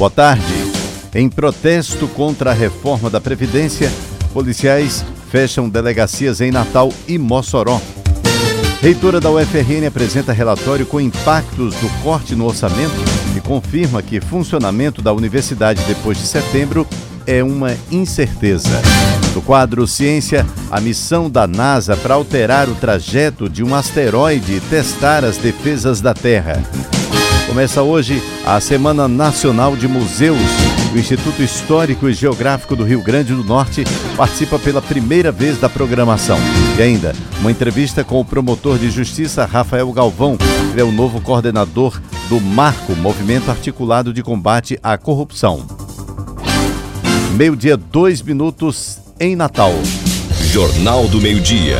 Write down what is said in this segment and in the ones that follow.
Boa tarde. Em protesto contra a reforma da Previdência, policiais fecham delegacias em Natal e Mossoró. Reitora da UFRN apresenta relatório com impactos do corte no orçamento e confirma que funcionamento da universidade depois de setembro é uma incerteza. No quadro Ciência, a missão da NASA para alterar o trajeto de um asteroide e testar as defesas da Terra. Começa hoje a Semana Nacional de Museus. O Instituto Histórico e Geográfico do Rio Grande do Norte participa pela primeira vez da programação. E ainda, uma entrevista com o promotor de justiça Rafael Galvão, que é o novo coordenador do Marco, Movimento Articulado de Combate à Corrupção. Meio-dia, dois minutos em Natal. Jornal do Meio-Dia.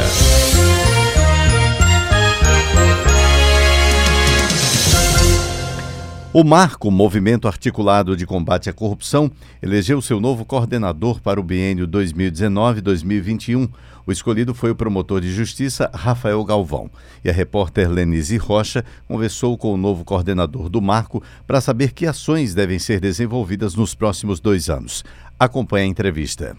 O Marco, Movimento Articulado de Combate à Corrupção, elegeu seu novo coordenador para o biênio 2019-2021. O escolhido foi o promotor de justiça Rafael Galvão. E a repórter Lenise Rocha conversou com o novo coordenador do Marco para saber que ações devem ser desenvolvidas nos próximos dois anos. Acompanhe a entrevista.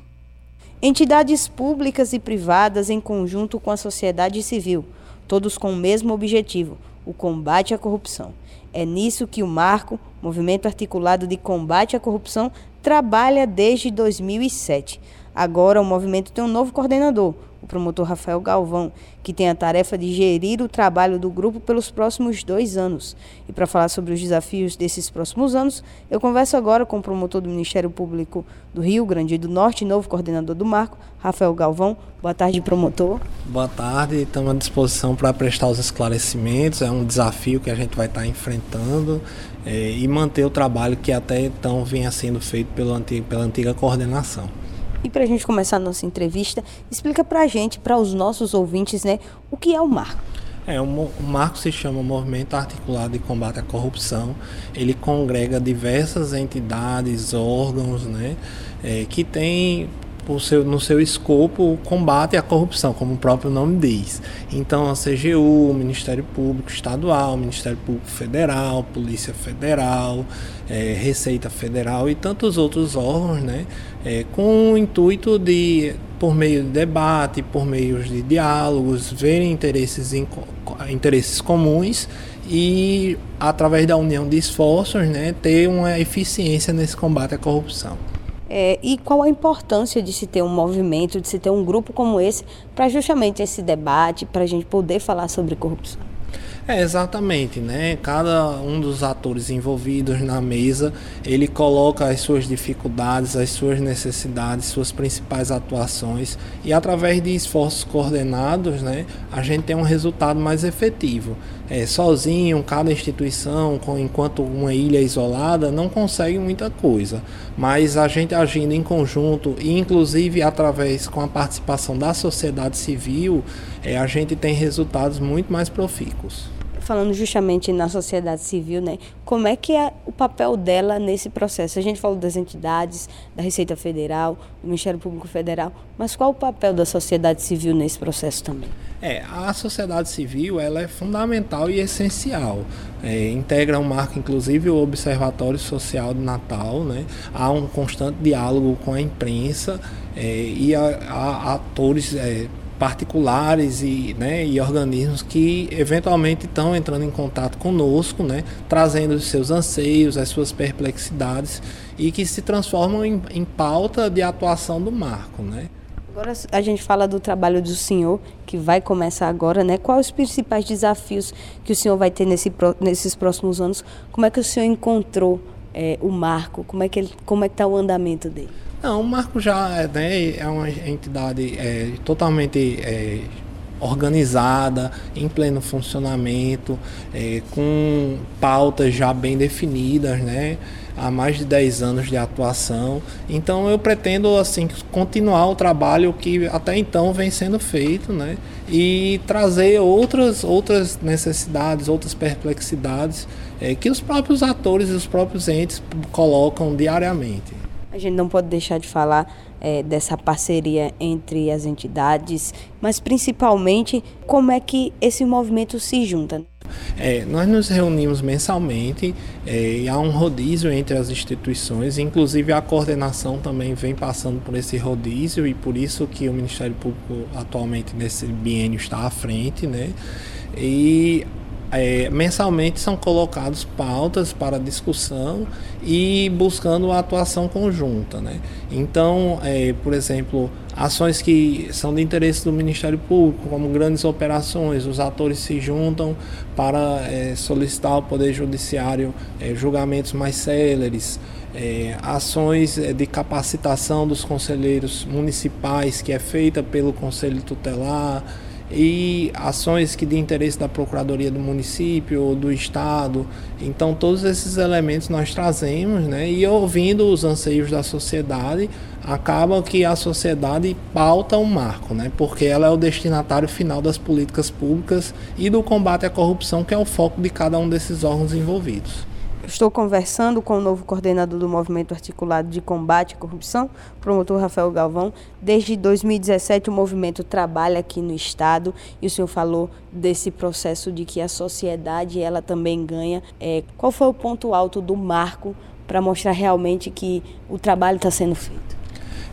Entidades públicas e privadas em conjunto com a sociedade civil, todos com o mesmo objetivo: o combate à corrupção. É nisso que o Marco, Movimento Articulado de Combate à Corrupção, trabalha desde 2007. Agora o movimento tem um novo coordenador, o promotor Rafael Galvão, que tem a tarefa de gerir o trabalho do grupo pelos próximos dois anos. E para falar sobre os desafios desses próximos anos, eu converso agora com o promotor do Ministério Público do Rio Grande do Norte, novo coordenador do Marco, Rafael Galvão. Boa tarde, promotor. Boa tarde, estamos à disposição para prestar os esclarecimentos. É um desafio que a gente vai estar enfrentando é, e manter o trabalho que até então vinha sendo feito pelo antigo, pela antiga coordenação. E para a gente começar a nossa entrevista, explica para a gente, para os nossos ouvintes, né, o que é o marco. É, o, marco se chama Movimento Articulado de Combate à Corrupção. Ele congrega diversas entidades, órgãos, né, é, que têm seu, no seu escopo o combate à corrupção, como o próprio nome diz. Então, a CGU, o Ministério Público Estadual, o Ministério Público Federal, Polícia Federal, é, Receita Federal e tantos outros órgãos, né, é, com o intuito de, por meio de debate, por meio de diálogos, verem interesses, em, interesses comuns e, através da união de esforços, né, ter uma eficiência nesse combate à corrupção. É, e qual a importância de se ter um movimento, de se ter um grupo como esse, para justamente esse debate, para a gente poder falar sobre corrupção? É, exatamente, né? Cada um dos atores envolvidos na mesa, ele coloca as suas dificuldades, as suas necessidades, suas principais atuações e através de esforços coordenados, né, a gente tem um resultado mais efetivo. É, sozinho, cada instituição, com, enquanto uma ilha isolada, não consegue muita coisa. Mas a gente agindo em conjunto e inclusive através com a participação da sociedade civil, é, a gente tem resultados muito mais profícuos falando justamente na sociedade civil, né? Como é que é o papel dela nesse processo? A gente falou das entidades, da Receita Federal, do Ministério Público Federal, mas qual o papel da sociedade civil nesse processo também? É, a sociedade civil ela é fundamental e essencial. É, integra um marco, inclusive, o Observatório Social de Natal. Né? Há um constante diálogo com a imprensa é, e a, a atores é, particulares e, né, e organismos que eventualmente estão entrando em contato conosco, né, trazendo os seus anseios, as suas perplexidades e que se transformam em, em pauta de atuação do marco. Né. Agora a gente fala do trabalho do senhor, que vai começar agora, né? Quais os principais desafios que o senhor vai ter nesse, nesses próximos anos? Como é que o senhor encontrou é, o marco? Como é que como é que está o andamento dele? Não, o Marco já né, é uma entidade é, totalmente é, organizada, em pleno funcionamento, é, com pautas já bem definidas, né? Há mais de 10 anos de atuação. Então eu pretendo assim continuar o trabalho que até então vem sendo feito, né? E trazer outras, outras necessidades, outras perplexidades é, que os próprios atores e os próprios entes colocam diariamente. A gente não pode deixar de falar é, dessa parceria entre as entidades, mas principalmente como é que esse movimento se junta. É, nós nos reunimos mensalmente é, e há um rodízio entre as instituições, inclusive a coordenação também vem passando por esse rodízio e por isso que o Ministério Público atualmente nesse biênio está à frente, né? E é, mensalmente são colocados pautas para discussão e buscando a atuação conjunta. Né? Então, é, por exemplo, ações que são de interesse do Ministério Público, como grandes operações, os atores se juntam para é, solicitar ao Poder Judiciário é, julgamentos mais céleres. É, ações é, de capacitação dos conselheiros municipais que é feita pelo Conselho Tutelar, e ações que de interesse da Procuradoria do município ou do Estado. Então, todos esses elementos nós trazemos, né? E ouvindo os anseios da sociedade, acaba que a sociedade pauta o um marco, né? Porque ela é o destinatário final das políticas públicas e do combate à corrupção, que é o foco de cada um desses órgãos envolvidos. Estou conversando com o novo coordenador do Movimento Articulado de Combate à Corrupção, promotor Rafael Galvão. Desde 2017 o movimento trabalha aqui no estado e o senhor falou desse processo de que a sociedade ela também ganha. É, qual foi o ponto alto do marco para mostrar realmente que o trabalho está sendo feito?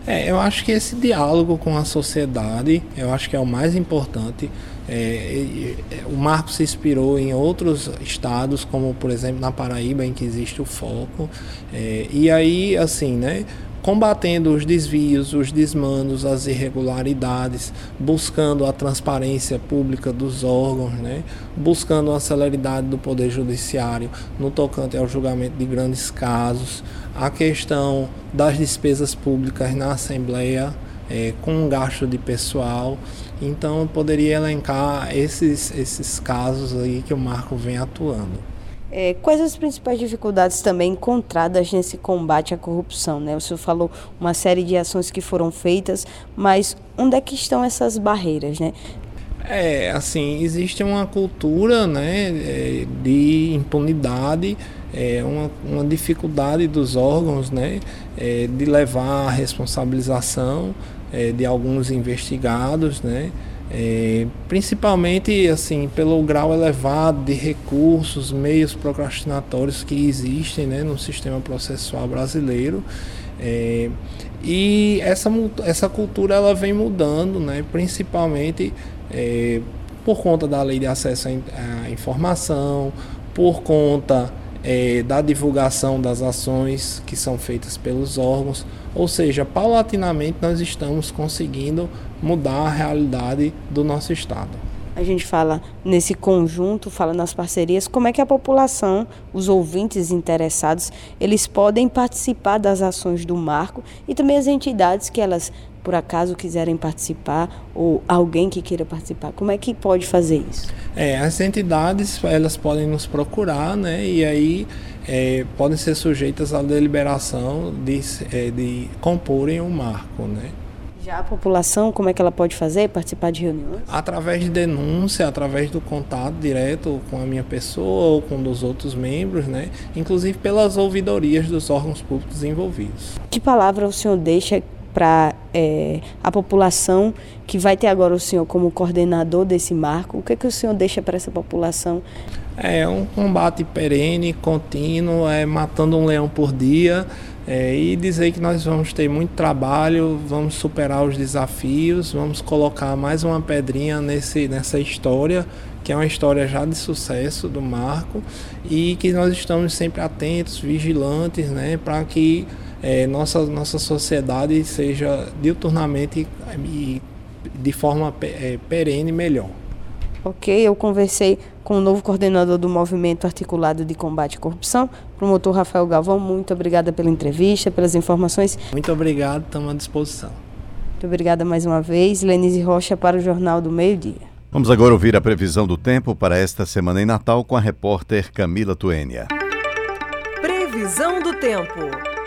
É, eu acho que esse diálogo com a sociedade, eu acho que é o mais importante. É, o Marco se inspirou em outros estados, como por exemplo na Paraíba, em que existe o foco. É, e aí, assim, né? combatendo os desvios, os desmandos, as irregularidades, buscando a transparência pública dos órgãos, né? buscando a celeridade do Poder Judiciário no tocante ao julgamento de grandes casos, a questão das despesas públicas na Assembleia, é, com gasto de pessoal. Então, eu poderia elencar esses, esses casos aí que o Marco vem atuando. É, quais as principais dificuldades também encontradas nesse combate à corrupção? Né? O senhor falou uma série de ações que foram feitas, mas onde é que estão essas barreiras? Né? É, assim, existe uma cultura né, é, de impunidade, é, uma, uma dificuldade dos órgãos né, é, de levar a responsabilização é, de alguns investigados, né? É, principalmente assim pelo grau elevado de recursos, meios procrastinatórios que existem né, no sistema processual brasileiro. É, e essa, essa cultura ela vem mudando, né, principalmente é, por conta da lei de acesso à informação, por conta é, da divulgação das ações que são feitas pelos órgãos, ou seja, paulatinamente nós estamos conseguindo mudar a realidade do nosso estado. A gente fala nesse conjunto, fala nas parcerias, como é que a população, os ouvintes interessados, eles podem participar das ações do marco e também as entidades que elas por acaso quiserem participar ou alguém que queira participar, como é que pode fazer isso? É, as entidades elas podem nos procurar, né? E aí é, podem ser sujeitas à deliberação de, é, de comporem o marco, né? Já a população, como é que ela pode fazer, participar de reuniões? Através de denúncia, através do contato direto com a minha pessoa ou com dos outros membros, né? Inclusive pelas ouvidorias dos órgãos públicos envolvidos. Que palavra o senhor deixa para é, a população que vai ter agora o senhor como coordenador desse marco? O que, é que o senhor deixa para essa população? É um combate perene, contínuo, é matando um leão por dia. É, e dizer que nós vamos ter muito trabalho, vamos superar os desafios, vamos colocar mais uma pedrinha nesse, nessa história, que é uma história já de sucesso do Marco, e que nós estamos sempre atentos, vigilantes, né, para que é, nossa, nossa sociedade seja diuturnamente e de forma é, perene melhor. Ok, eu conversei com o novo coordenador do Movimento Articulado de Combate à Corrupção, promotor Rafael Galvão. Muito obrigada pela entrevista, pelas informações. Muito obrigado, estamos à disposição. Muito obrigada mais uma vez. Lenise Rocha para o Jornal do Meio Dia. Vamos agora ouvir a previsão do tempo para esta semana em Natal com a repórter Camila Tuênia. Previsão do tempo.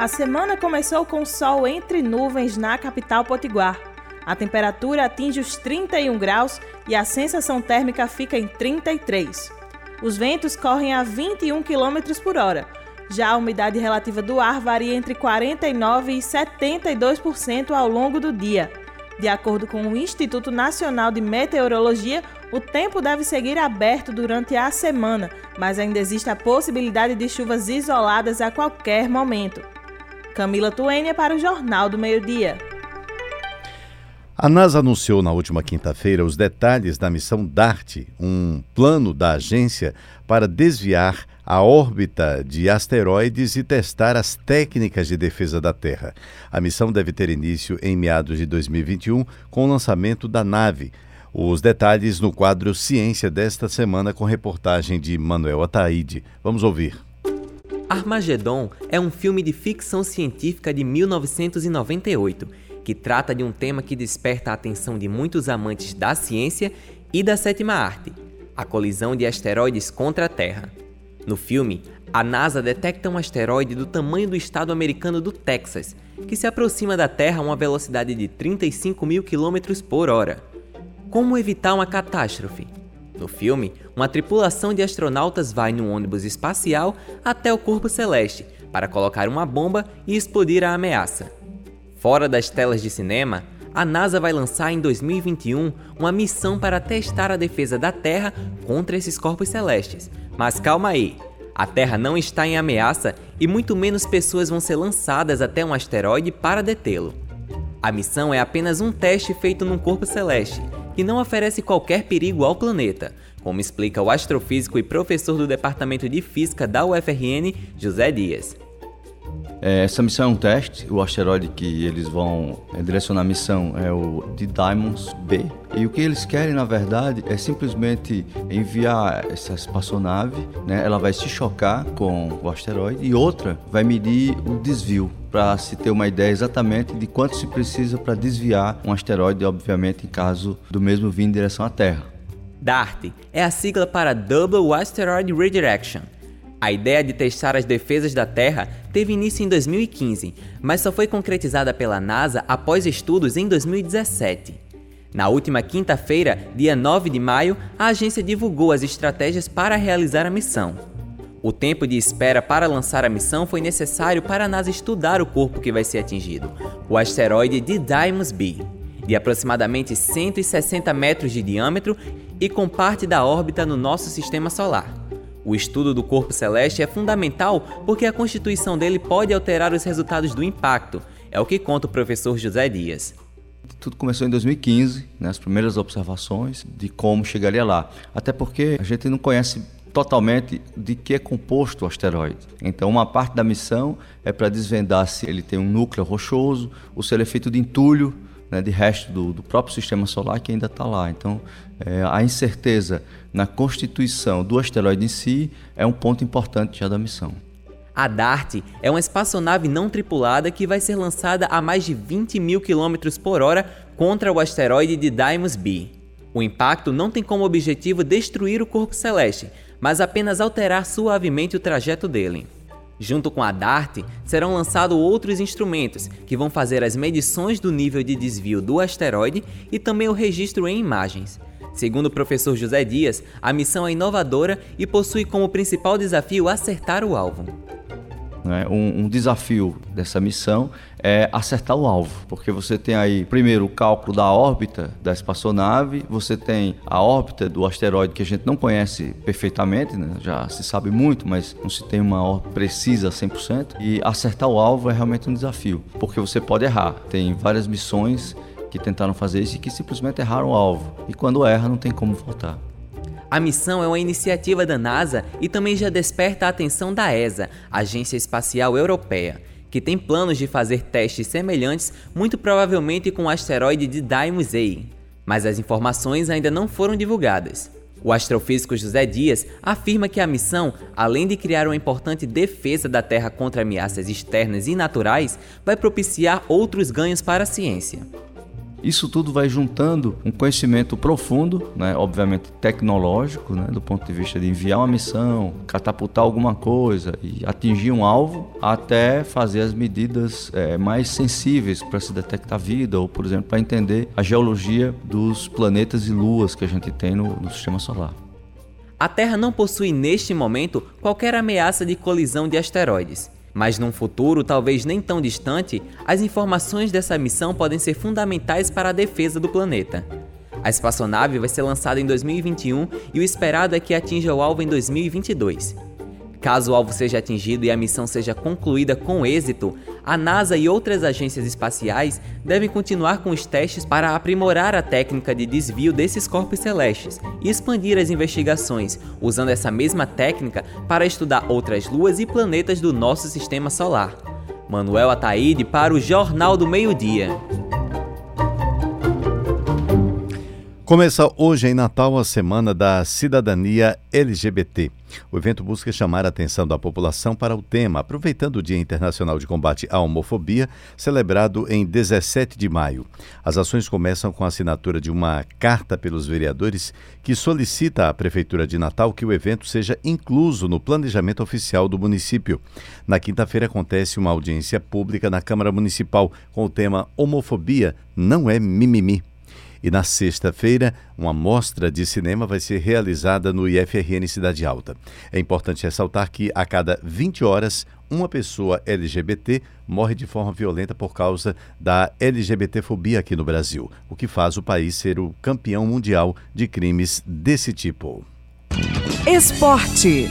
A semana começou com sol entre nuvens na capital potiguar. A temperatura atinge os 31 graus e a sensação térmica fica em 33. Os ventos correm a 21 km por hora. Já a umidade relativa do ar varia entre 49% e 72% ao longo do dia. De acordo com o Instituto Nacional de Meteorologia, o tempo deve seguir aberto durante a semana, mas ainda existe a possibilidade de chuvas isoladas a qualquer momento. Camila Tuênia para o Jornal do Meio-Dia. A NASA anunciou na última quinta-feira os detalhes da missão DART, um plano da agência para desviar a órbita de asteroides e testar as técnicas de defesa da Terra. A missão deve ter início em meados de 2021 com o lançamento da nave. Os detalhes no quadro Ciência desta semana com reportagem de Manuel Ataíde. Vamos ouvir. Armagedon é um filme de ficção científica de 1998 que trata de um tema que desperta a atenção de muitos amantes da ciência e da sétima arte, a colisão de asteroides contra a Terra. No filme, a NASA detecta um asteroide do tamanho do estado americano do Texas, que se aproxima da Terra a uma velocidade de 35 mil quilômetros por hora. Como evitar uma catástrofe? No filme, uma tripulação de astronautas vai num ônibus espacial até o corpo celeste para colocar uma bomba e explodir a ameaça. Fora das telas de cinema, a NASA vai lançar em 2021 uma missão para testar a defesa da Terra contra esses corpos celestes. Mas calma aí, a Terra não está em ameaça e muito menos pessoas vão ser lançadas até um asteroide para detê-lo. A missão é apenas um teste feito num corpo celeste, que não oferece qualquer perigo ao planeta, como explica o astrofísico e professor do Departamento de Física da UFRN, José Dias. É, essa missão é um teste. O asteroide que eles vão é, direcionar a missão é o de Diamonds B. E o que eles querem, na verdade, é simplesmente enviar essa espaçonave, né? Ela vai se chocar com o asteroide e outra vai medir o desvio para se ter uma ideia exatamente de quanto se precisa para desviar um asteroide, obviamente, em caso do mesmo vir em direção à Terra. DART é a sigla para Double Asteroid Redirection a ideia de testar as defesas da Terra teve início em 2015, mas só foi concretizada pela NASA após estudos em 2017. Na última quinta-feira, dia 9 de maio, a agência divulgou as estratégias para realizar a missão. O tempo de espera para lançar a missão foi necessário para a NASA estudar o corpo que vai ser atingido, o asteroide Didymos B, de aproximadamente 160 metros de diâmetro e com parte da órbita no nosso sistema solar. O estudo do corpo celeste é fundamental porque a constituição dele pode alterar os resultados do impacto, é o que conta o professor José Dias. Tudo começou em 2015, né, as primeiras observações de como chegaria lá. Até porque a gente não conhece totalmente de que é composto o asteroide. Então, uma parte da missão é para desvendar se ele tem um núcleo rochoso ou se ele é feito de entulho, né, de resto do, do, próprio sistema solar que ainda está lá. Então, é, a incerteza na constituição do asteroide em si é um ponto importante já da missão. A DART é uma espaçonave não tripulada que vai ser lançada a mais de 20 mil quilômetros por hora contra o asteroide de Dymos B. O impacto não tem como objetivo destruir o corpo celeste, mas apenas alterar suavemente o trajeto dele. Junto com a DART, serão lançados outros instrumentos que vão fazer as medições do nível de desvio do asteroide e também o registro em imagens. Segundo o professor José Dias, a missão é inovadora e possui como principal desafio acertar o alvo. Né? Um, um, desafio dessa missão é acertar o alvo, porque você tem aí, primeiro, o cálculo da órbita da espaçonave, você tem a órbita do asteroide que a gente não conhece perfeitamente, né? já se sabe muito, mas não se tem uma órbita precisa 100%, e acertar o alvo é realmente um desafio, porque você pode errar. Tem várias missões que tentaram fazer isso e que simplesmente erraram o alvo, e quando erra não tem como voltar. A missão é uma iniciativa da NASA e também já desperta a atenção da ESA, Agência Espacial Europeia, que tem planos de fazer testes semelhantes, muito provavelmente com o asteroide de Dymos A. Mas as informações ainda não foram divulgadas. O astrofísico José Dias afirma que a missão, além de criar uma importante defesa da Terra contra ameaças externas e naturais, vai propiciar outros ganhos para a ciência. Isso tudo vai juntando um conhecimento profundo, né, obviamente tecnológico, né, do ponto de vista de enviar uma missão, catapultar alguma coisa e atingir um alvo, até fazer as medidas é, mais sensíveis para se detectar vida, ou, por exemplo, para entender a geologia dos planetas e luas que a gente tem no, no sistema solar. A Terra não possui neste momento qualquer ameaça de colisão de asteroides. Mas num futuro, talvez nem tão distante, as informações dessa missão podem ser fundamentais para a defesa do planeta. A espaçonave vai ser lançada em 2021 e o esperado é que atinja o alvo em 2022. Caso o alvo seja atingido e a missão seja concluída com êxito, a NASA e outras agências espaciais devem continuar com os testes para aprimorar a técnica de desvio desses corpos celestes e expandir as investigações, usando essa mesma técnica para estudar outras luas e planetas do nosso sistema solar. Manuel Ataíde para o Jornal do Meio-Dia. Começa hoje em Natal a Semana da Cidadania LGBT. O evento busca chamar a atenção da população para o tema, aproveitando o Dia Internacional de Combate à Homofobia, celebrado em 17 de maio. As ações começam com a assinatura de uma carta pelos vereadores que solicita à Prefeitura de Natal que o evento seja incluso no planejamento oficial do município. Na quinta-feira acontece uma audiência pública na Câmara Municipal com o tema Homofobia não é mimimi. E na sexta-feira, uma mostra de cinema vai ser realizada no IFRN Cidade Alta. É importante ressaltar que a cada 20 horas, uma pessoa LGBT morre de forma violenta por causa da LGBTfobia aqui no Brasil, o que faz o país ser o campeão mundial de crimes desse tipo. Esporte.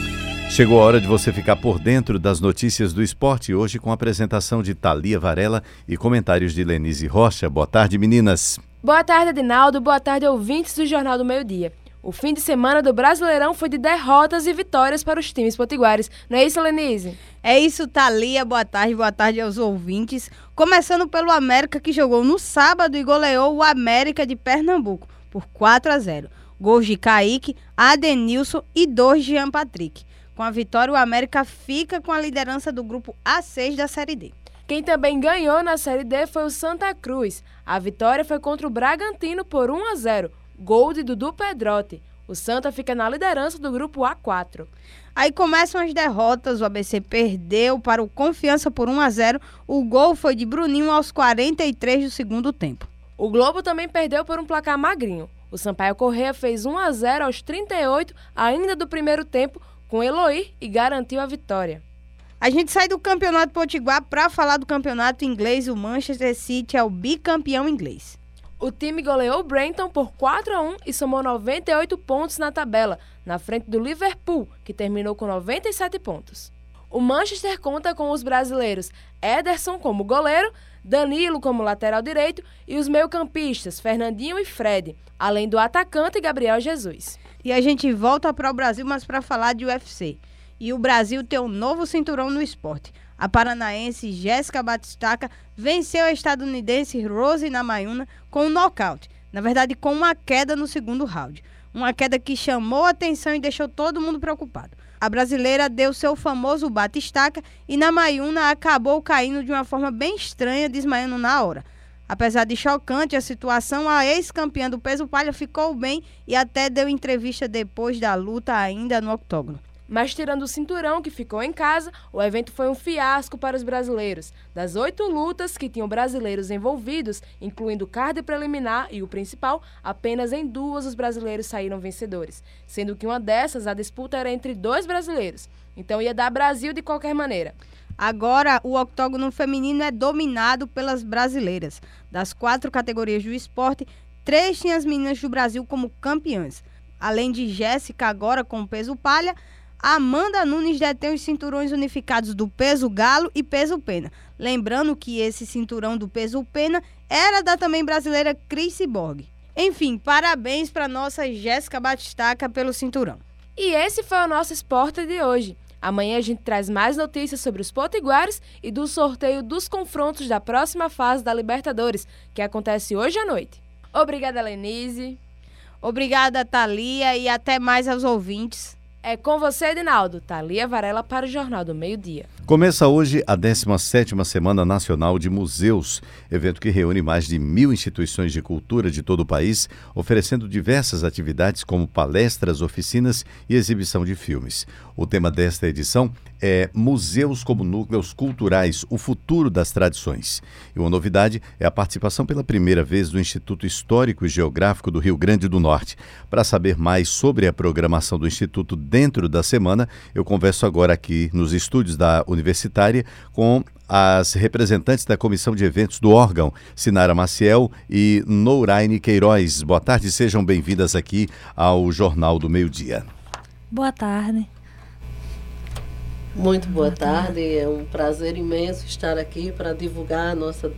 Chegou a hora de você ficar por dentro das notícias do esporte hoje com a apresentação de Thalia Varela e comentários de Lenise Rocha. Boa tarde, meninas. Boa tarde, Adinaldo. Boa tarde, ouvintes do Jornal do Meio Dia. O fim de semana do Brasileirão foi de derrotas e vitórias para os times potiguares. Não é isso, Lenise? É isso, Thalia. Boa tarde, boa tarde aos ouvintes. Começando pelo América, que jogou no sábado e goleou o América de Pernambuco por 4 a 0. Gols de Kaique, Adenilson e dois de Jean Patrick. Com a vitória, o América fica com a liderança do grupo A6 da Série D. Quem também ganhou na Série D foi o Santa Cruz. A vitória foi contra o Bragantino por 1 a 0, gol de Dudu Pedrotti. O Santa fica na liderança do grupo A4. Aí começam as derrotas. O ABC perdeu para o Confiança por 1 a 0. O gol foi de Bruninho aos 43 do segundo tempo. O Globo também perdeu por um placar magrinho. O Sampaio Correia fez 1 a 0 aos 38 ainda do primeiro tempo com Eloy e garantiu a vitória. A gente sai do campeonato potiguar para falar do campeonato inglês. O Manchester City é o bicampeão inglês. O time goleou o Brenton por 4 a 1 e somou 98 pontos na tabela, na frente do Liverpool, que terminou com 97 pontos. O Manchester conta com os brasileiros Ederson como goleiro, Danilo como lateral direito e os meio-campistas Fernandinho e Fred, além do atacante Gabriel Jesus. E a gente volta para o Brasil, mas para falar de UFC e o Brasil tem um novo cinturão no esporte. A paranaense Jéssica Batistaca venceu a estadunidense Rose Namayuna com um nocaute, na verdade com uma queda no segundo round. Uma queda que chamou a atenção e deixou todo mundo preocupado. A brasileira deu seu famoso batistaca e Namayuna acabou caindo de uma forma bem estranha, desmaiando na hora. Apesar de chocante a situação, a ex-campeã do peso palha ficou bem e até deu entrevista depois da luta ainda no octógono. Mas tirando o cinturão que ficou em casa, o evento foi um fiasco para os brasileiros. Das oito lutas que tinham brasileiros envolvidos, incluindo o card preliminar e o principal, apenas em duas os brasileiros saíram vencedores, sendo que uma dessas a disputa era entre dois brasileiros. Então ia dar Brasil de qualquer maneira. Agora, o octógono feminino é dominado pelas brasileiras. Das quatro categorias do esporte, três tinham as meninas do Brasil como campeãs. Além de Jéssica, agora com peso palha, Amanda Nunes detém os cinturões unificados do peso galo e peso pena. Lembrando que esse cinturão do peso pena era da também brasileira Cris Borg. Enfim, parabéns para nossa Jéssica Batistaca pelo cinturão. E esse foi o nosso esporte de hoje. Amanhã a gente traz mais notícias sobre os potiguares e do sorteio dos confrontos da próxima fase da Libertadores, que acontece hoje à noite. Obrigada, Lenise. Obrigada, Thalia, e até mais aos ouvintes. É com você, Edinaldo. Thalia Varela para o Jornal do Meio Dia. Começa hoje a 17ª Semana Nacional de Museus, evento que reúne mais de mil instituições de cultura de todo o país, oferecendo diversas atividades como palestras, oficinas e exibição de filmes. O tema desta edição é Museus como Núcleos Culturais, o futuro das tradições. E uma novidade é a participação pela primeira vez do Instituto Histórico e Geográfico do Rio Grande do Norte. Para saber mais sobre a programação do Instituto dentro da semana. Eu converso agora aqui nos estúdios da Universitária com as representantes da comissão de eventos do órgão, Sinara Maciel e Nouraine Queiroz. Boa tarde, sejam bem-vindas aqui ao Jornal do Meio Dia. Boa tarde. Muito boa tarde, é um prazer imenso estar aqui para divulgar a nossa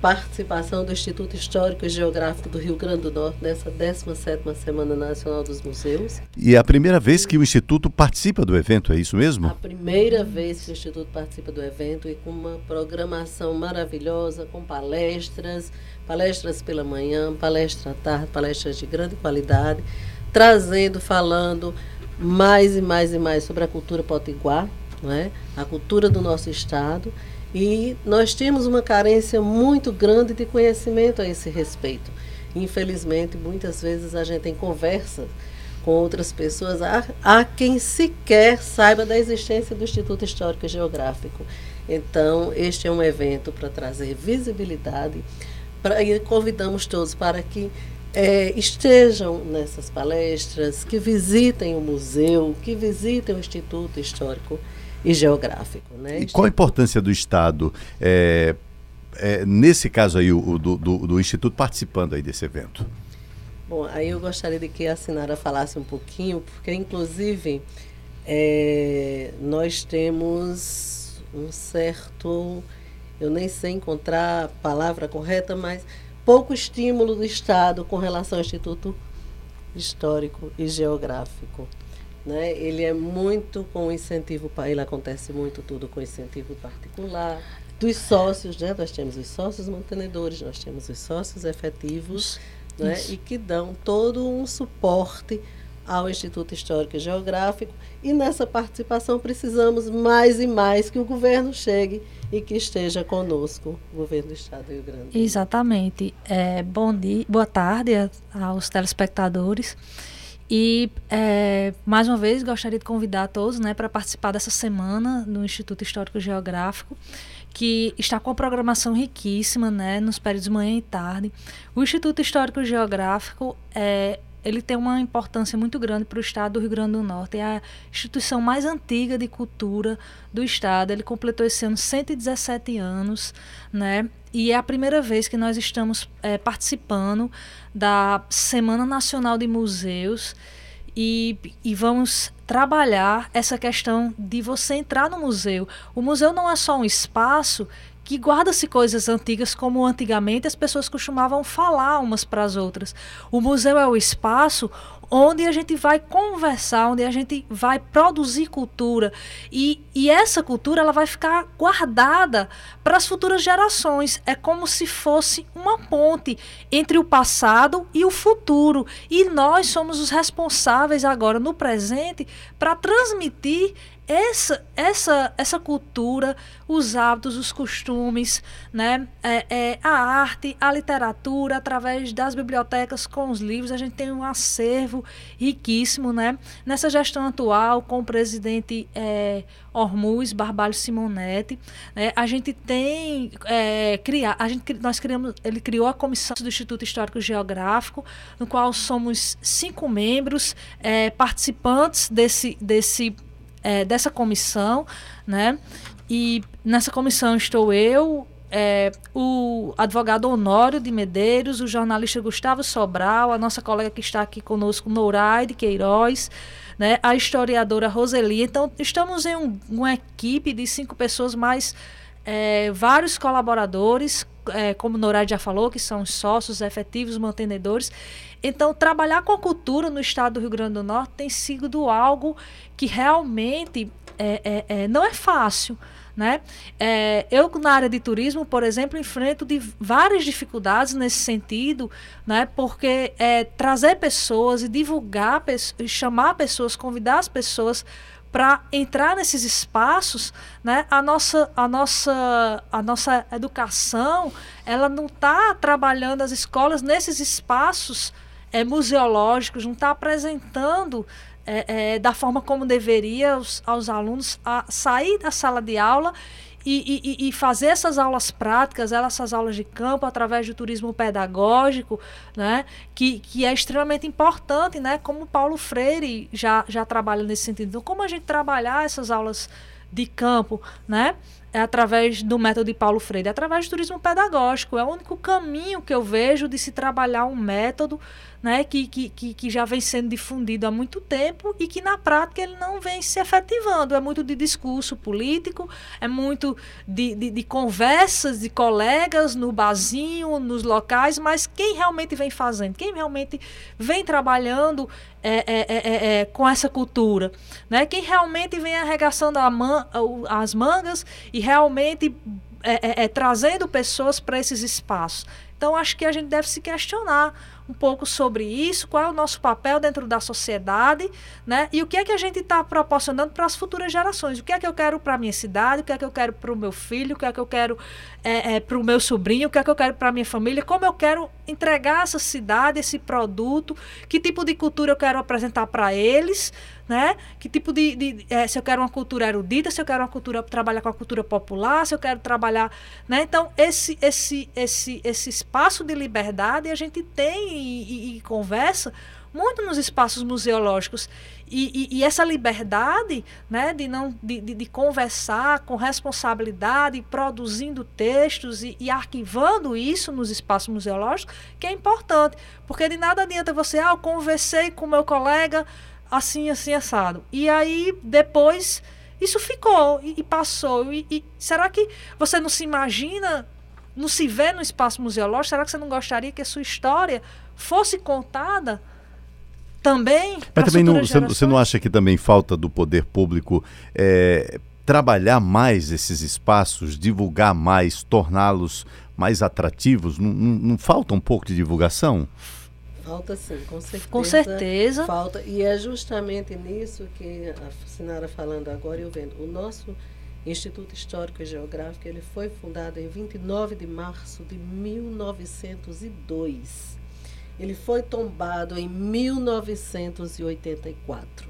participação do Instituto Histórico e Geográfico do Rio Grande do Norte nessa 17ª Semana Nacional dos Museus. E é a primeira vez que o Instituto participa do evento, é isso mesmo? A primeira vez que o Instituto participa do evento e com uma programação maravilhosa, com palestras, palestras pela manhã, palestra à tarde, palestras de grande qualidade, trazendo, falando mais e mais e mais sobre a cultura potiguar, não é? a cultura do nosso estado e nós temos uma carência muito grande de conhecimento a esse respeito. Infelizmente, muitas vezes a gente tem conversa com outras pessoas, há, há quem sequer saiba da existência do Instituto Histórico e Geográfico. Então, este é um evento para trazer visibilidade pra, e convidamos todos para que é, estejam nessas palestras, que visitem o museu, que visitem o Instituto Histórico e geográfico. Né? E qual a importância do Estado, é, é, nesse caso aí, o, do, do, do, Instituto participando aí desse evento? Bom, aí eu gostaria de que a Sinara falasse um pouquinho, porque inclusive é, nós temos um certo, eu nem sei encontrar a palavra correta, mas pouco estímulo do Estado com relação ao Instituto Histórico e Geográfico. Né? Ele é muito com incentivo, ele acontece muito tudo com incentivo particular. Dos sócios, né? nós temos os sócios mantenedores, nós temos os sócios efetivos, né? e que dão todo um suporte ao Instituto Histórico e Geográfico. E nessa participação precisamos mais e mais que o governo chegue e que esteja conosco, o governo do Estado do Rio Grande. Exatamente. É, bom dia, boa tarde aos telespectadores. E é, mais uma vez gostaria de convidar todos né, para participar dessa semana no Instituto Histórico Geográfico, que está com a programação riquíssima né, nos períodos de manhã e tarde. O Instituto Histórico Geográfico é, ele tem uma importância muito grande para o estado do Rio Grande do Norte. É a instituição mais antiga de cultura do estado. Ele completou esse ano 117 anos, né? E é a primeira vez que nós estamos é, participando da Semana Nacional de Museus e, e vamos trabalhar essa questão de você entrar no museu. O museu não é só um espaço que guarda-se coisas antigas como antigamente as pessoas costumavam falar umas para as outras. O museu é o espaço onde a gente vai conversar, onde a gente vai produzir cultura e, e essa cultura ela vai ficar guardada para as futuras gerações. É como se fosse uma ponte entre o passado e o futuro e nós somos os responsáveis agora no presente para transmitir essa, essa, essa cultura, os hábitos, os costumes, né? É, é, a arte, a literatura, através das bibliotecas com os livros, a gente tem um acervo riquíssimo, né? Nessa gestão atual, com o presidente é, Ormuz Barbalho Simonetti, né? a gente tem é, criar, a gente, nós criamos, ele criou a comissão do Instituto Histórico Geográfico, no qual somos cinco membros é, participantes desse, desse é, dessa comissão, né? E nessa comissão estou eu, é, o advogado Honório de Medeiros, o jornalista Gustavo Sobral, a nossa colega que está aqui conosco, Nouraide Queiroz, né, a historiadora Roseli. Então, estamos em um, uma equipe de cinco pessoas, mais é, vários colaboradores, é, como Nouraide já falou, que são sócios efetivos, mantenedores. Então, trabalhar com a cultura no estado do Rio Grande do Norte tem sido algo que realmente é, é, é, não é fácil. Né? É, eu, na área de turismo, por exemplo, enfrento de várias dificuldades nesse sentido, né? porque é, trazer pessoas e divulgar, chamar pessoas, convidar as pessoas para entrar nesses espaços, né, a nossa, a nossa, a nossa educação, ela não está trabalhando as escolas nesses espaços é, museológicos, não está apresentando é, é, da forma como deveria aos, aos alunos a sair da sala de aula e, e, e, fazer essas aulas práticas, essas aulas de campo através do turismo pedagógico, né, que, que é extremamente importante, né, como Paulo Freire já, já trabalha nesse sentido. Então, como a gente trabalhar essas aulas de campo, né, é através do método de Paulo Freire, é através do turismo pedagógico. É o único caminho que eu vejo de se trabalhar um método né, que, que, que, já vem sendo difundido há muito tempo e que na prática ele não vem se efetivando. É muito de discurso político, é muito de, de, de conversas de colegas no barzinho, nos locais, mas quem realmente vem fazendo, quem realmente vem trabalhando é, é, é, é, com essa cultura, né? Quem realmente vem arregaçando man, as mangas e realmente é, é, trazendo pessoas para esses espaços. Então acho que a gente deve se questionar um pouco sobre isso, qual é o nosso papel dentro da sociedade, né? E o que é que a gente está proporcionando para as futuras gerações? O que é que eu quero para a minha cidade? O que é que eu quero para o meu filho? O que é que eu quero é, é, para o meu sobrinho? O que é que eu quero para a minha família? Como eu quero entregar essa cidade, esse produto? Que tipo de cultura eu quero apresentar para eles? Né? Que tipo de, de é, se eu quero uma cultura erudita, se eu quero uma cultura trabalhar com a cultura popular, se eu quero trabalhar, né? Então esse esse esse esse espaço de liberdade a gente tem e, e, e conversa muito nos espaços museológicos e, e, e, essa liberdade né, de, não, de, de, de, conversar com responsabilidade, produzindo textos e, e, arquivando isso nos espaços museológicos, que é importante. Porque de nada adianta você, ah, eu conversei com meu colega assim, assim, assado. E aí, depois, isso ficou e, e passou. E, e, será que você não se imagina, não se vê no espaço museológico? Será que você não gostaria que a sua história fosse contada? Também. Mas também não, você, você, não acha que também falta do poder público é, trabalhar mais esses espaços, divulgar mais, torná-los mais atrativos? Não, não, não falta um pouco de divulgação? Falta sim, com certeza. Com certeza. Falta. E é justamente nisso que a Sinara falando agora, eu vendo. O nosso Instituto Histórico e Geográfico ele foi fundado em 29 de março de 1902. Ele foi tombado em 1984.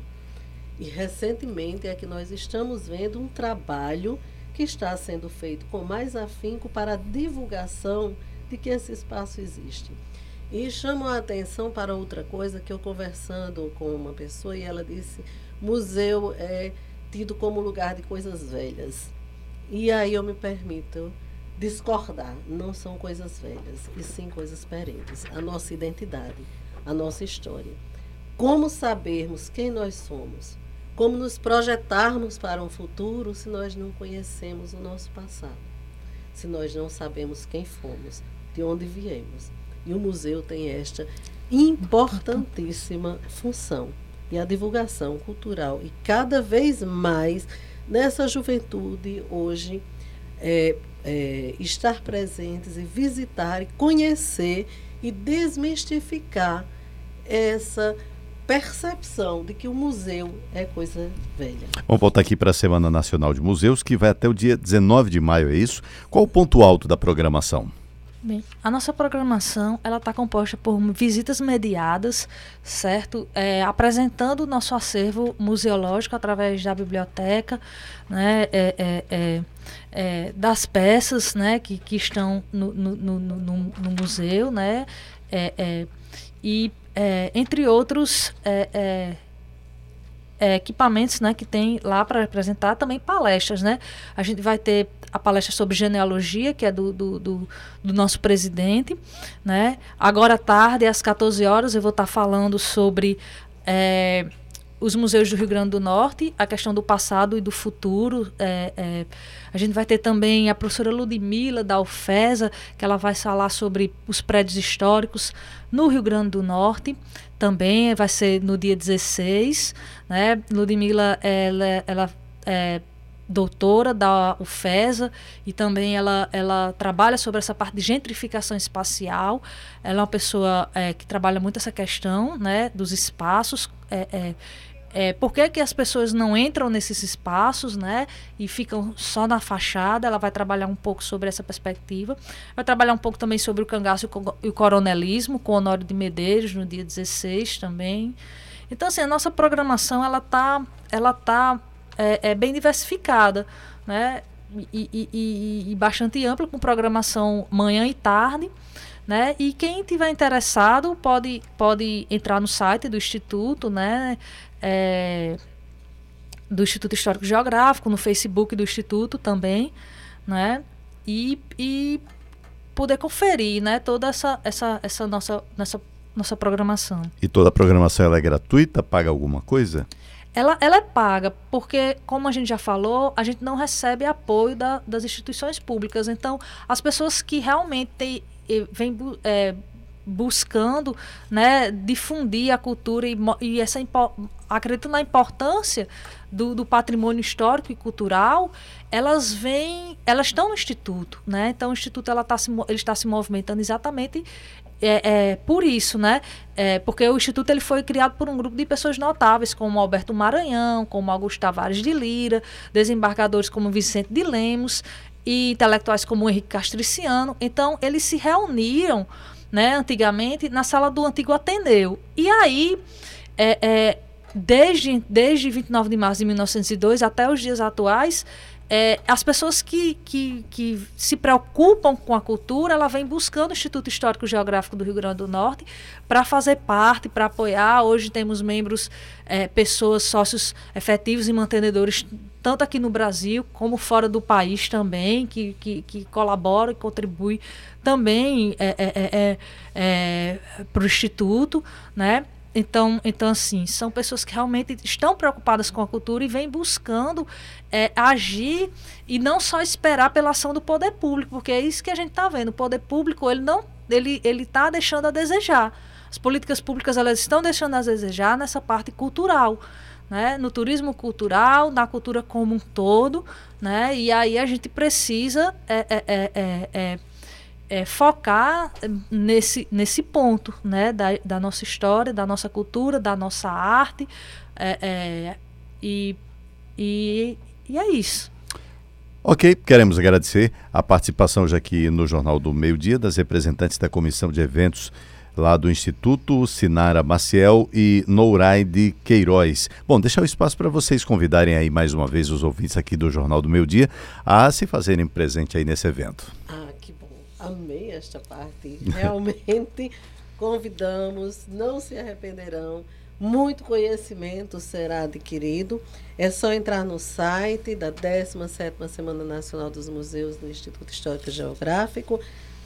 E recentemente é que nós estamos vendo um trabalho que está sendo feito com mais afinco para a divulgação de que esse espaço existe. E chamou a atenção para outra coisa que eu conversando com uma pessoa e ela disse: museu é tido como lugar de coisas velhas. E aí eu me permito discordar, não são coisas velhas, e sim coisas perenes. A nossa identidade, a nossa história. Como sabermos quem nós somos? Como nos projetarmos para um futuro se nós não conhecemos o nosso passado? Se nós não sabemos quem fomos, de onde viemos? E o museu tem esta importantíssima função. E a divulgação cultural. E cada vez mais nessa juventude hoje é, é, estar presentes e visitar e conhecer e desmistificar essa percepção de que o museu é coisa velha. Vamos voltar aqui para a Semana Nacional de Museus, que vai até o dia 19 de maio, é isso? Qual o ponto alto da programação? Bem, a nossa programação ela está composta por visitas mediadas, certo? É, apresentando o nosso acervo museológico através da biblioteca, né? É, é, é, é das peças, né? Que, que estão no, no, no, no, museu, né? É, e entre outros equipamentos, né? Que tem lá para apresentar também palestras, né? A gente vai ter a palestra sobre genealogia, que é do, do, do, do, nosso presidente. Né? Agora à tarde, às 14 horas, eu vou estar falando sobre é, os museus do Rio Grande do Norte, a questão do passado e do futuro. É, é, a gente vai ter também a professora Ludmila, da UFESA, que ela vai falar sobre os prédios históricos no Rio Grande do Norte. Também vai ser no dia 16. Né? Ludmila, ela, ela é, doutora da UFESA e também ela, ela trabalha sobre essa parte de gentrificação espacial. Ela é uma pessoa é, que trabalha muito essa questão né, dos espaços. É, é, é, por que, que as pessoas não entram nesses espaços né, e ficam só na fachada? Ela vai trabalhar um pouco sobre essa perspectiva. Vai trabalhar um pouco também sobre o cangaço e o coronelismo, com Honório de Medeiros, no dia 16 também. Então, assim, a nossa programação ela está ela tá é, é bem diversificada, né? e, e, e, e bastante ampla, com programação manhã e tarde. Né? E quem tiver interessado pode, pode entrar no site do Instituto, né? É, do Instituto Histórico Geográfico, no Facebook do Instituto também, né? E, e poder conferir, né? Toda essa, essa, essa nossa, nossa, nossa programação. E toda a programação ela é gratuita? Paga alguma coisa? Ela, ela é paga, porque, como a gente já falou, a gente não recebe apoio da, das instituições públicas. Então, as pessoas que realmente vêm é, buscando né, difundir a cultura e, e essa acredito na importância do, do, patrimônio histórico e cultural, elas vêm, elas estão no instituto, né? Então o instituto ela tá se, ele está se movimentando exatamente é, é, por isso, né? É, porque o instituto ele foi criado por um grupo de pessoas notáveis, como Alberto Maranhão, como Augusto Tavares de Lira, desembargadores como Vicente de Lemos e intelectuais como Henrique Castriciano. Então eles se reuniram né, antigamente, na sala do antigo Ateneu. E aí, é, é, desde, desde 29 de março de 1902 até os dias atuais, é, as pessoas que, que, que, se preocupam com a cultura, ela vem buscando o Instituto Histórico Geográfico do Rio Grande do Norte para fazer parte, para apoiar. Hoje temos membros, é, pessoas, sócios efetivos e mantenedores, tanto aqui no Brasil como fora do país também, que, que, que colaboram e contribuem também é, é, é, é para o Instituto, né? Então, então, assim, são pessoas que realmente estão preocupadas com a cultura e vêm buscando é, agir e não só esperar pela ação do poder público, porque é isso que a gente está vendo. O poder público ele não ele está deixando a desejar. As políticas públicas elas estão deixando a desejar nessa parte cultural. Né, no turismo cultural, na cultura como um todo, né, e aí a gente precisa é, é, é, é, focar nesse, nesse ponto né, da, da nossa história, da nossa cultura, da nossa arte. É, é, e, e, e é isso. Ok, queremos agradecer a participação já aqui no Jornal do Meio Dia das representantes da Comissão de Eventos lá do Instituto Sinara Maciel e Nouraide Queiroz. Bom, deixar o espaço para vocês convidarem aí mais uma vez os ouvintes aqui do Jornal do Meio Dia a se fazerem presente aí nesse evento. Ah, amei esta parte. Realmente convidamos, não se arrependerão. Muito conhecimento será adquirido. É só entrar no site da 17ª Semana Nacional dos Museus do Instituto Histórico e Geográfico.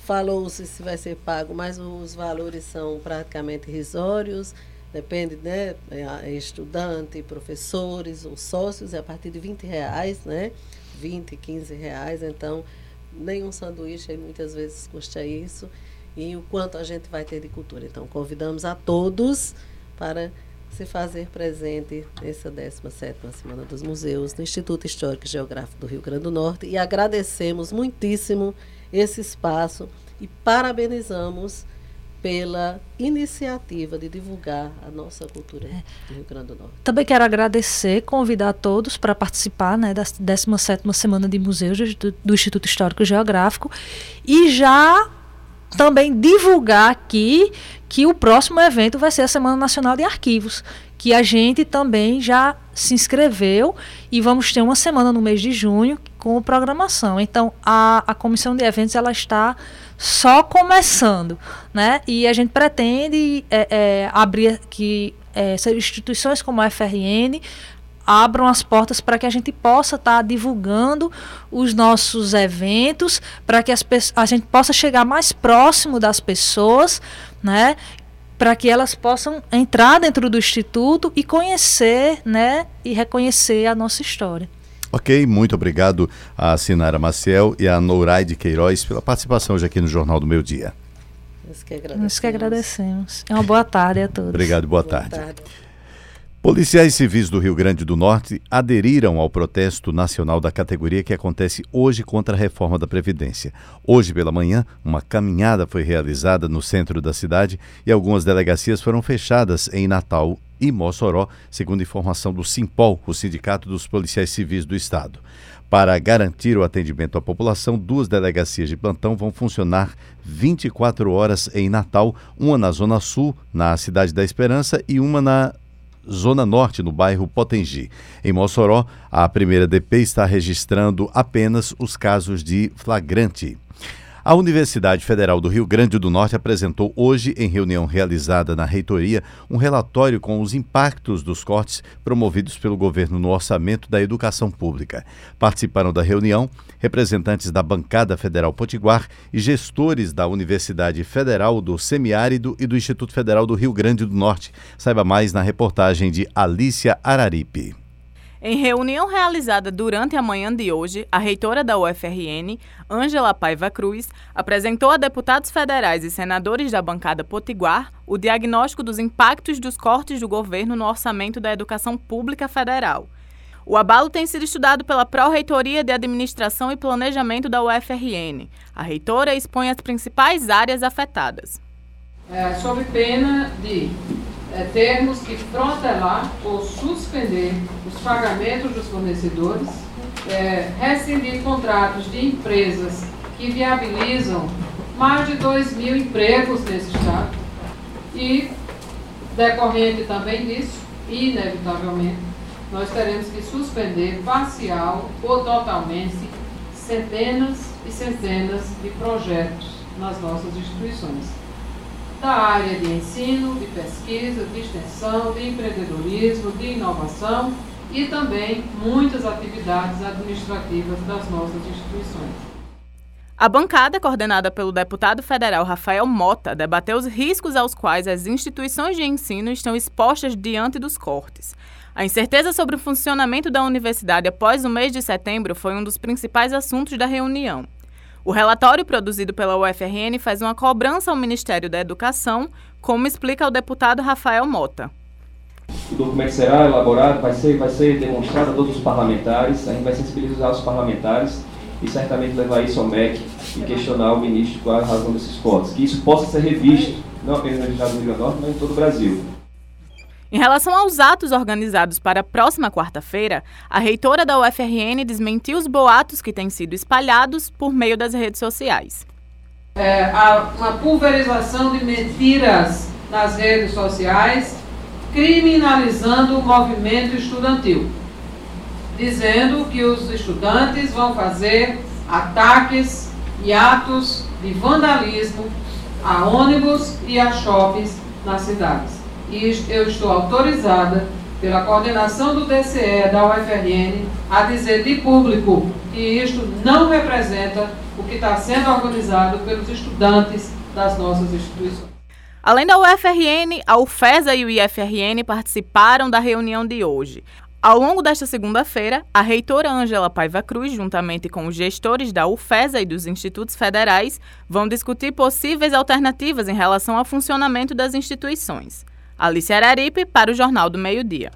Falou-se se vai ser pago, mas os valores são praticamente irrisórios. Depende, né? É estudante, professores ou sócios, é a partir de 20 reais, né? 20, 15 reais. Então, nenhum sanduíche aí muitas vezes custa isso e o quanto a gente vai ter de cultura. Então, convidamos a todos para se fazer presente nessa 17ª Semana dos Museus no Instituto Histórico e Geográfico do Rio Grande do Norte e agradecemos muitíssimo esse espaço e parabenizamos pela iniciativa de divulgar a nossa cultura é. do Rio Grande do Norte. Também quero agradecer, convidar todos para participar né, da 17ª Semana de Museus do Instituto Histórico e Geográfico e já também divulgar aqui que o próximo evento vai ser a Semana Nacional de Arquivos, que a gente também já se inscreveu e vamos ter uma semana no mês de junho com programação. Então, a, a comissão de eventos ela está só começando, né? E a gente pretende é, é, abrir que é, instituições como a FRN abram as portas para que a gente possa estar tá divulgando os nossos eventos, para que as, a gente possa chegar mais próximo das pessoas, né? Para que elas possam entrar dentro do instituto e conhecer, né? E reconhecer a nossa história. Ok, muito obrigado a Sinara Maciel e a Nouraide Queiroz pela participação hoje aqui no Jornal do Meu Dia. Nós que agradecemos. Nós que agradecemos. É uma boa tarde a todos. Obrigado, boa, boa tarde. tarde. Policiais civis do Rio Grande do Norte aderiram ao protesto nacional da categoria que acontece hoje contra a reforma da Previdência. Hoje pela manhã, uma caminhada foi realizada no centro da cidade e algumas delegacias foram fechadas em Natal e Mossoró, segundo informação do Simpol, o Sindicato dos Policiais Civis do Estado. Para garantir o atendimento à população, duas delegacias de plantão vão funcionar 24 horas em Natal, uma na Zona Sul, na Cidade da Esperança, e uma na Zona Norte, no bairro Potengi. Em Mossoró, a primeira DP está registrando apenas os casos de flagrante. A Universidade Federal do Rio Grande do Norte apresentou hoje, em reunião realizada na reitoria, um relatório com os impactos dos cortes promovidos pelo governo no orçamento da educação pública. Participaram da reunião representantes da bancada federal Potiguar e gestores da Universidade Federal do Semiárido e do Instituto Federal do Rio Grande do Norte. Saiba mais na reportagem de Alícia Araripe. Em reunião realizada durante a manhã de hoje, a reitora da UFRN, Ângela Paiva Cruz, apresentou a deputados federais e senadores da bancada Potiguar o diagnóstico dos impactos dos cortes do governo no orçamento da educação pública federal. O abalo tem sido estudado pela Pró-Reitoria de Administração e Planejamento da UFRN. A reitora expõe as principais áreas afetadas. É, sob pena de é, termos que protelar ou suspender os pagamentos dos fornecedores, é, rescindir contratos de empresas que viabilizam mais de 2 mil empregos nesse Estado e, decorrente também disso, inevitavelmente, nós teremos que suspender parcial ou totalmente centenas e centenas de projetos nas nossas instituições da área de ensino, de pesquisa, de extensão, de empreendedorismo, de inovação e também muitas atividades administrativas das nossas instituições. A bancada, coordenada pelo deputado federal Rafael Mota, debateu os riscos aos quais as instituições de ensino estão expostas diante dos cortes. A incerteza sobre o funcionamento da universidade após o mês de setembro foi um dos principais assuntos da reunião. O relatório produzido pela UFRN faz uma cobrança ao Ministério da Educação, como explica o deputado Rafael Mota. O documento será elaborado, vai ser, vai ser demonstrado a todos os parlamentares, a gente vai sensibilizar os parlamentares e certamente levar isso ao MEC e questionar o ministro qual a razão desses cortes. Que isso possa ser revisto, não apenas no Estado do Rio Grande do Norte, mas em todo o Brasil. Em relação aos atos organizados para a próxima quarta-feira, a reitora da UFRN desmentiu os boatos que têm sido espalhados por meio das redes sociais. É, há uma pulverização de mentiras nas redes sociais, criminalizando o movimento estudantil, dizendo que os estudantes vão fazer ataques e atos de vandalismo a ônibus e a shoppings nas cidades e eu estou autorizada pela coordenação do DCE da UFRN a dizer de público que isto não representa o que está sendo organizado pelos estudantes das nossas instituições. Além da UFRN, a UFESA e o IFRN participaram da reunião de hoje. Ao longo desta segunda-feira, a reitora Ângela Paiva Cruz, juntamente com os gestores da UFESA e dos institutos federais, vão discutir possíveis alternativas em relação ao funcionamento das instituições. Alice Araripe para o Jornal do Meio-Dia.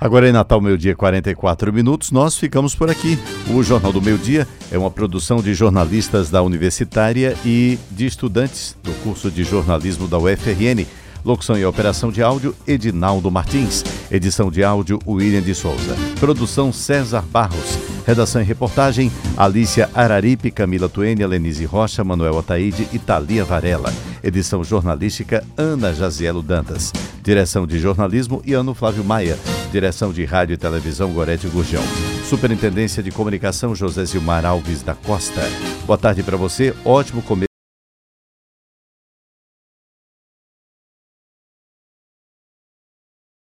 Agora em Natal, meio-dia, 44 minutos, nós ficamos por aqui. O Jornal do Meio-Dia é uma produção de jornalistas da Universitária e de estudantes do curso de jornalismo da UFRN. Locução e operação de áudio, Edinaldo Martins. Edição de áudio, William de Souza. Produção, César Barros. Redação e reportagem, Alícia Araripe, Camila Tuênia, Lenise Rocha, Manuel Ataíde e Thalia Varela. Edição jornalística, Ana Jazielo Dantas. Direção de jornalismo, Iano Flávio Maia. Direção de rádio e televisão, Gorete Gurgão. Superintendência de comunicação, José Zilmar Alves da Costa. Boa tarde para você, ótimo começo.